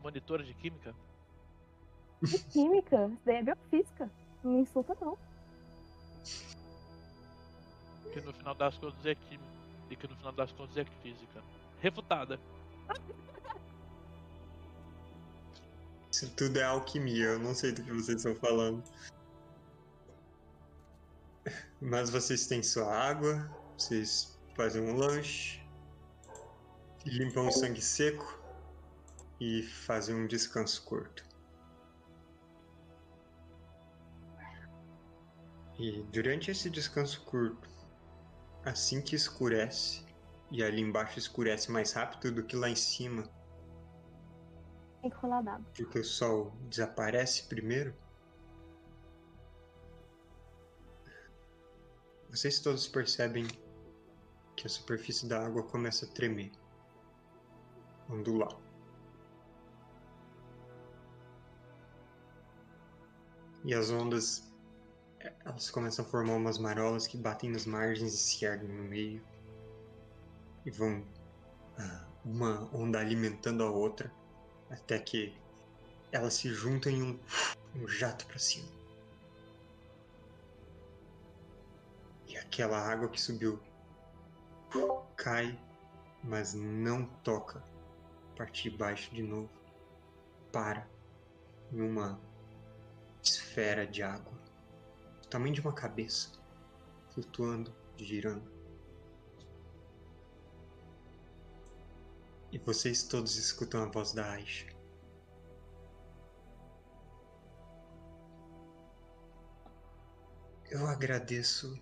S5: monitora de química?
S8: Que química? Isso daí é biofísica. Não me insulta, não.
S5: Que no final das contas é química. E que no final das contas é física. Refutada.
S1: Isso tudo é alquimia, eu não sei do que vocês estão falando. Mas vocês têm sua água, vocês fazem um lanche, limpam o sangue seco e fazem um descanso curto. E durante esse descanso curto, assim que escurece, e ali embaixo escurece mais rápido do que lá em cima,
S8: Tem que rolar dado.
S1: porque o sol desaparece primeiro. Vocês todos percebem que a superfície da água começa a tremer, ondular. E as ondas, elas começam a formar umas marolas que batem nas margens e se erguem no meio. E vão ah, uma onda alimentando a outra até que elas se juntam em um, um jato para cima. E aquela água que subiu cai, mas não toca parte de baixo de novo. Para em uma esfera de água, do tamanho de uma cabeça, flutuando, girando. E vocês todos escutam a voz da Aisha. Eu agradeço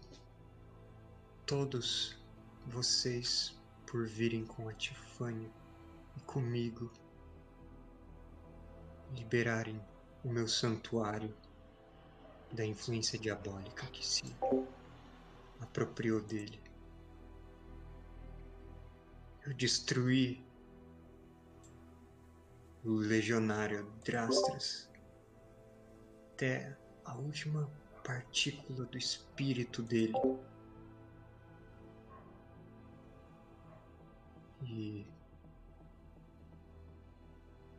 S1: todos vocês por virem com a Tifânia e comigo liberarem o meu santuário da influência diabólica que se apropriou dele. Eu destruí o legionário Drastras até a última partícula do espírito dele. E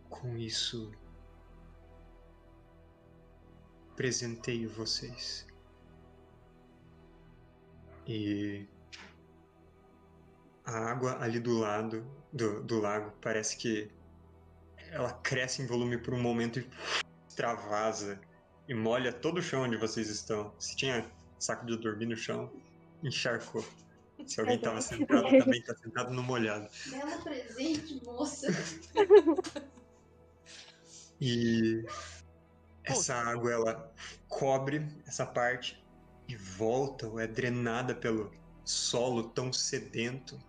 S1: com isso presenteio vocês. E a água ali do lado do, do lago parece que ela cresce em volume por um momento e extravasa e molha todo o chão onde vocês estão. Se tinha saco de dormir no chão, encharcou. Se alguém estava sentado, [LAUGHS] também está sentado no molhado.
S2: Belo presente, moça.
S1: E essa água ela cobre essa parte e volta ou é drenada pelo solo tão sedento.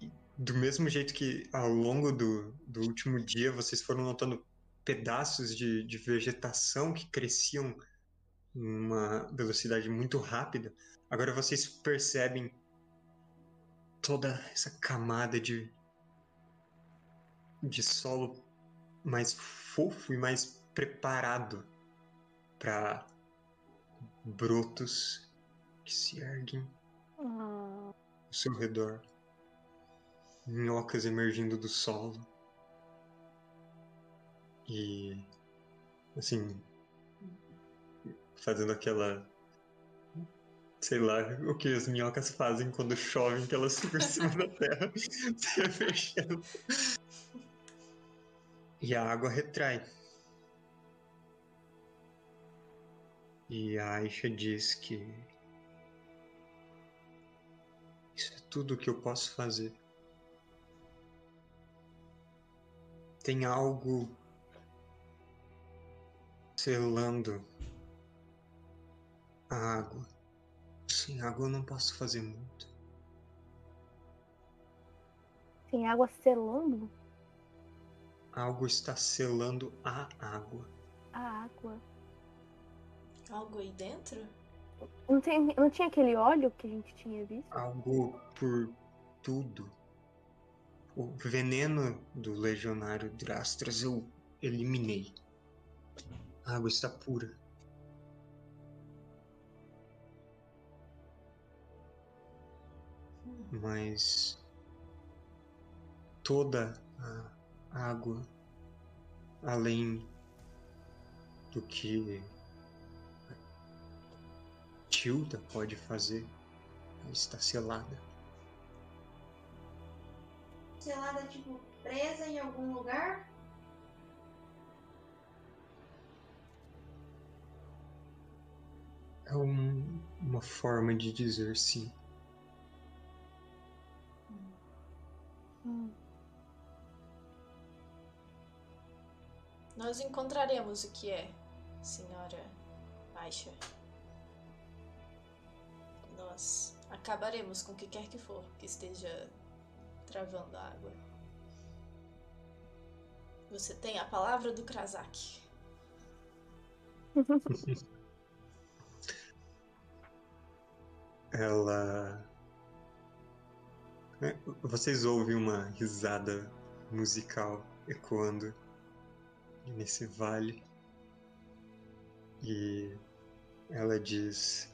S1: E do mesmo jeito que ao longo do, do último dia vocês foram notando pedaços de, de vegetação que cresciam uma velocidade muito rápida, agora vocês percebem toda essa camada de, de solo mais fofo e mais preparado para brotos que se erguem ao seu redor, minhocas emergindo do solo. E assim fazendo aquela sei lá o que as minhocas fazem quando chovem que elas ficam em cima da terra [LAUGHS] se mexendo e a água retrai. E a Aisha diz que isso é tudo que eu posso fazer. Tem algo selando a água. Sem água eu não posso fazer muito.
S8: tem água selando
S1: Algo está selando a água.
S8: a água.
S7: Algo aí dentro?
S8: Não, tem, não tinha aquele óleo que a gente tinha visto?
S1: algo por tudo. O veneno do legionário Drastras eu eliminei. A água está pura. Mas toda a água, além do que Tilda pode fazer, está selada.
S2: Selada, tipo, presa em algum lugar?
S1: É um- uma forma de dizer sim.
S7: Nós encontraremos o que é, senhora Aisha. Nós acabaremos com o que quer que for que esteja travando a água. Você tem a palavra do Krasak. [LAUGHS]
S1: Ela. É, Vocês ouvem uma risada musical ecoando nesse vale. E ela diz: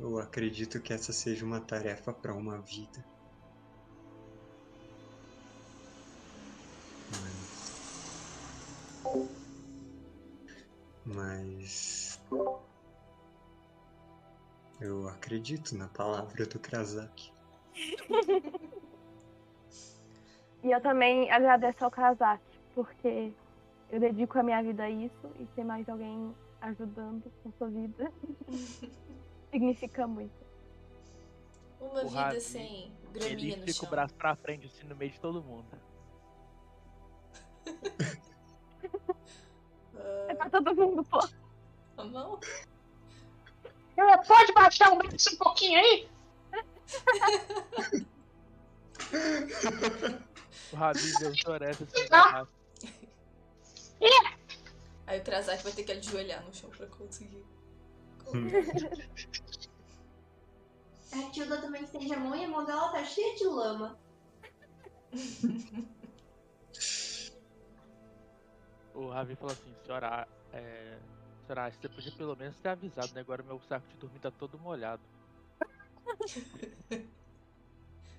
S1: Eu acredito que essa seja uma tarefa para uma vida. Mas. Mas. Eu acredito na palavra do Krasak.
S8: E eu também agradeço ao Kazak, porque eu dedico a minha vida a isso e ter mais alguém ajudando com sua vida [LAUGHS] significa muito.
S7: Uma
S5: O
S7: vida
S5: Ravi,
S7: sem
S5: Ele
S7: graminha no
S5: fica o braço pra frente, assim, no meio de todo mundo.
S8: É pra todo mundo, pô.
S7: A mão?
S6: É, Pode baixar o braço um pouquinho aí?
S5: O Ravi vê o Soressa assim,
S6: Ah.
S5: abraço.
S7: Aí o Krasak vai ter que ajoelhar no chão pra conseguir.
S1: Hum.
S2: A Tilda também estende a mão e a mão dela tá cheia de lama.
S5: O Ravi falou assim, senhora, é... Senhora, você podia pelo menos ter avisado, né? Agora meu saco de dormir tá todo molhado.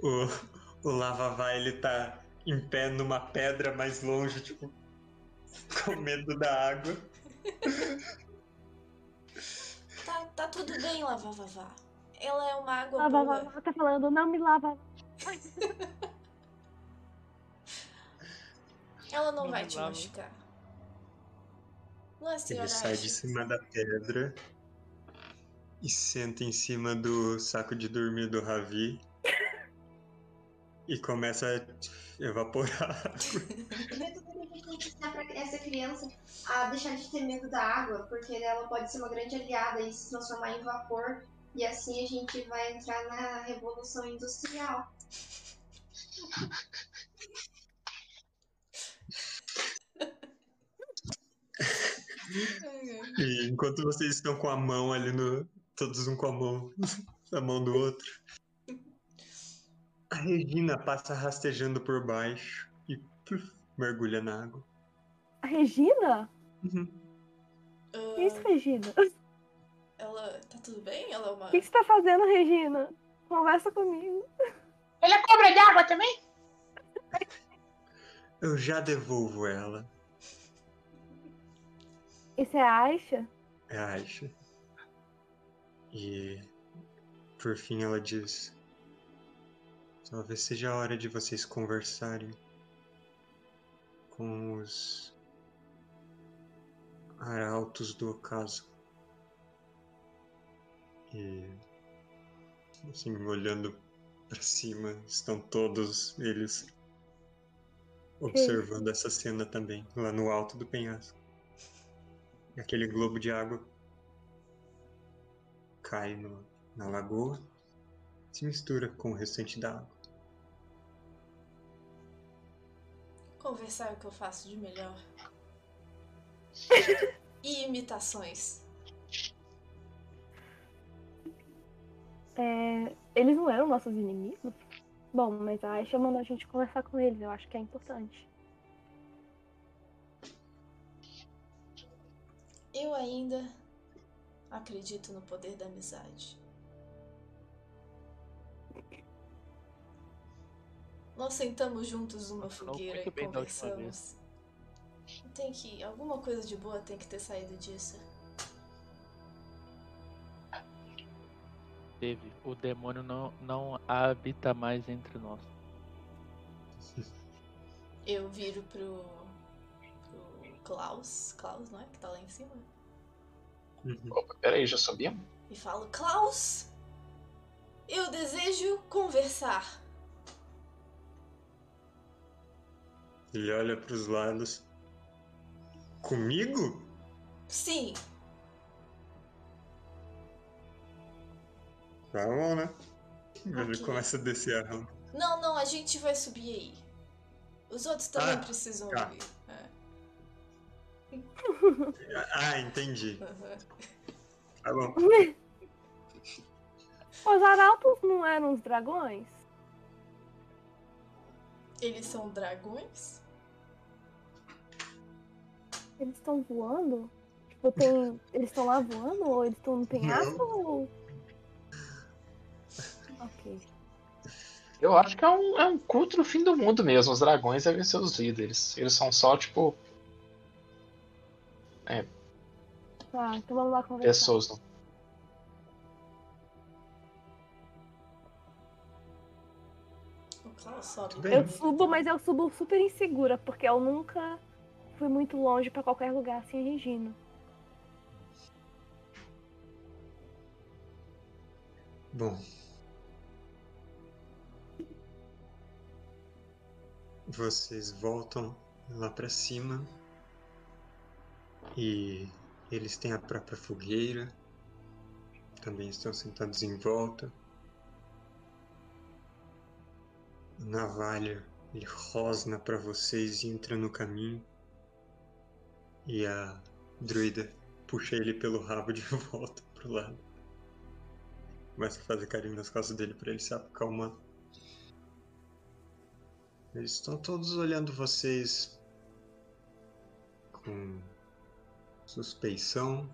S1: O, o Lavavá, ele tá em pé numa pedra mais longe, tipo, com medo da água.
S7: Tá, tá tudo bem, Lavavavá. Ela é uma água
S8: Lava,
S7: boa.
S8: lava, tá falando, não me lava. [LAUGHS]
S7: Ela não
S5: Não
S7: vai te
S5: lava.
S7: machucar. Não senhora
S1: Ele sai de cima da pedra e senta em cima do saco de dormir do Ravi e começa a evaporar.
S2: Primeiro tudo, a gente tem que ensinar pra essa criança a deixar de ter medo da água, porque ela pode ser uma grande aliada e se transformar em vapor. E assim a gente vai entrar na revolução industrial. [LAUGHS]
S1: E enquanto vocês estão com a mão ali no. Todos um com a mão [LAUGHS] na mão do outro. A Regina passa rastejando por baixo e pluf, mergulha na água.
S8: A Regina?
S1: Uhum.
S8: Que isso, Regina?
S7: ela. Tá tudo bem? Ela é uma.
S8: O que, que você tá fazendo, Regina? Conversa comigo.
S6: Ele é cobra d'água também?
S1: Eu já devolvo ela.
S8: Isso é a Aisha?
S1: É a Aisha. E por fim ela diz: Talvez seja a hora de vocês conversarem com os arautos do ocaso. E assim, olhando pra cima, estão todos eles observando essa cena também, lá no alto do penhasco. Aquele globo de água cai no- na lagoa, se mistura com o restante da água.
S7: Conversar é o que eu faço de melhor. e [LAUGHS] imitações.
S8: É, eles não eram nossos inimigos? Bom, mas a Aisha mandou a gente conversar com eles. Eu acho que é importante.
S7: Eu ainda acredito no poder da amizade. Nós sentamos juntos numa fogueira e conversamos. Tem que. Alguma coisa de boa tem que ter saído disso.
S5: Teve. O demônio não, não habita mais entre nós.
S7: Eu viro pro. pro Klaus. Klaus, não é? Que tá lá em cima.
S1: Uhum.
S3: Opa, peraí, já subimos?
S7: E falo: Klaus! Eu desejo conversar.
S1: Ele olha pros lados. Comigo?
S7: Sim,
S1: Tá bom, né? Ele começa a descer a rampa.
S7: Não, não, a gente vai subir aí. Os outros também
S1: Ah,
S7: precisam
S1: tá.
S7: ouvir. [LAUGHS]
S1: Ah, entendi. Tá bom. [LAUGHS]
S8: Os arautos não eram os dragões?
S7: Eles são dragões?
S8: Eles estão voando? Tipo, tem. Eles estão lá voando? Ou eles estão no penhasco? Ou... Ok.
S3: Eu acho que é um, é um culto no fim do mundo mesmo. Os dragões devem ser os líderes. Eles são só, tipo, é.
S8: Tá, então vamos lá conversar.
S3: Pessoas
S7: né?
S1: não. Né?
S8: Eu subo, mas eu subo super insegura, porque eu nunca fui muito longe para qualquer lugar sem assim, a Regina.
S1: Bom. Vocês voltam lá para cima e eles têm a própria fogueira. Também estão sentados em volta. A navalha ele rosna para vocês e entra no caminho. E a druida puxa ele pelo rabo de [LAUGHS] volta pro lado. Começa a fazer carinho nas costas dele para ele se acalmar. Eles estão todos olhando vocês com suspeição.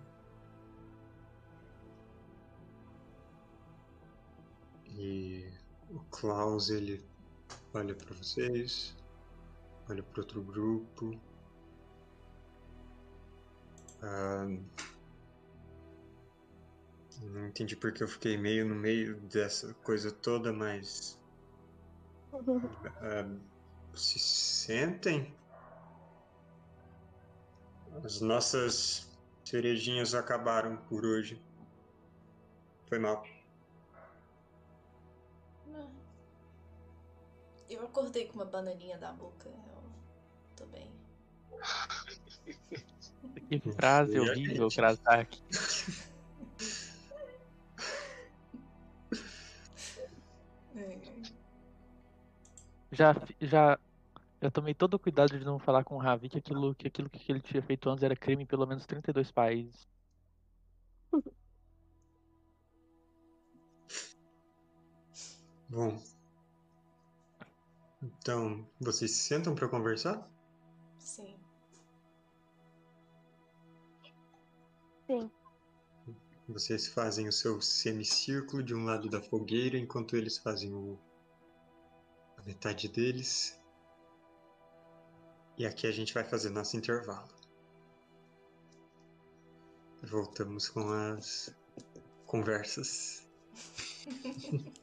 S1: E o Klaus ele olha para vocês, olha para outro grupo. Ah, não entendi porque eu fiquei meio no meio dessa coisa toda, mas [LAUGHS] ah, se sentem. As nossas cerejinhas acabaram por hoje. Foi mal.
S7: Eu acordei com uma bananinha da boca. Eu tô bem.
S5: Que frase horrível. Krasak. [LAUGHS] Já, fi- já, já tomei todo o cuidado de não falar com o Ravi que aquilo, que aquilo que ele tinha feito antes era crime em pelo menos 32 países.
S1: Bom. Então, vocês se sentam para conversar?
S7: Sim.
S8: Sim.
S1: Vocês fazem o seu semicírculo de um lado da fogueira, enquanto eles fazem o... a metade deles. E aqui a gente vai fazer nosso intervalo. Voltamos com as conversas. [LAUGHS]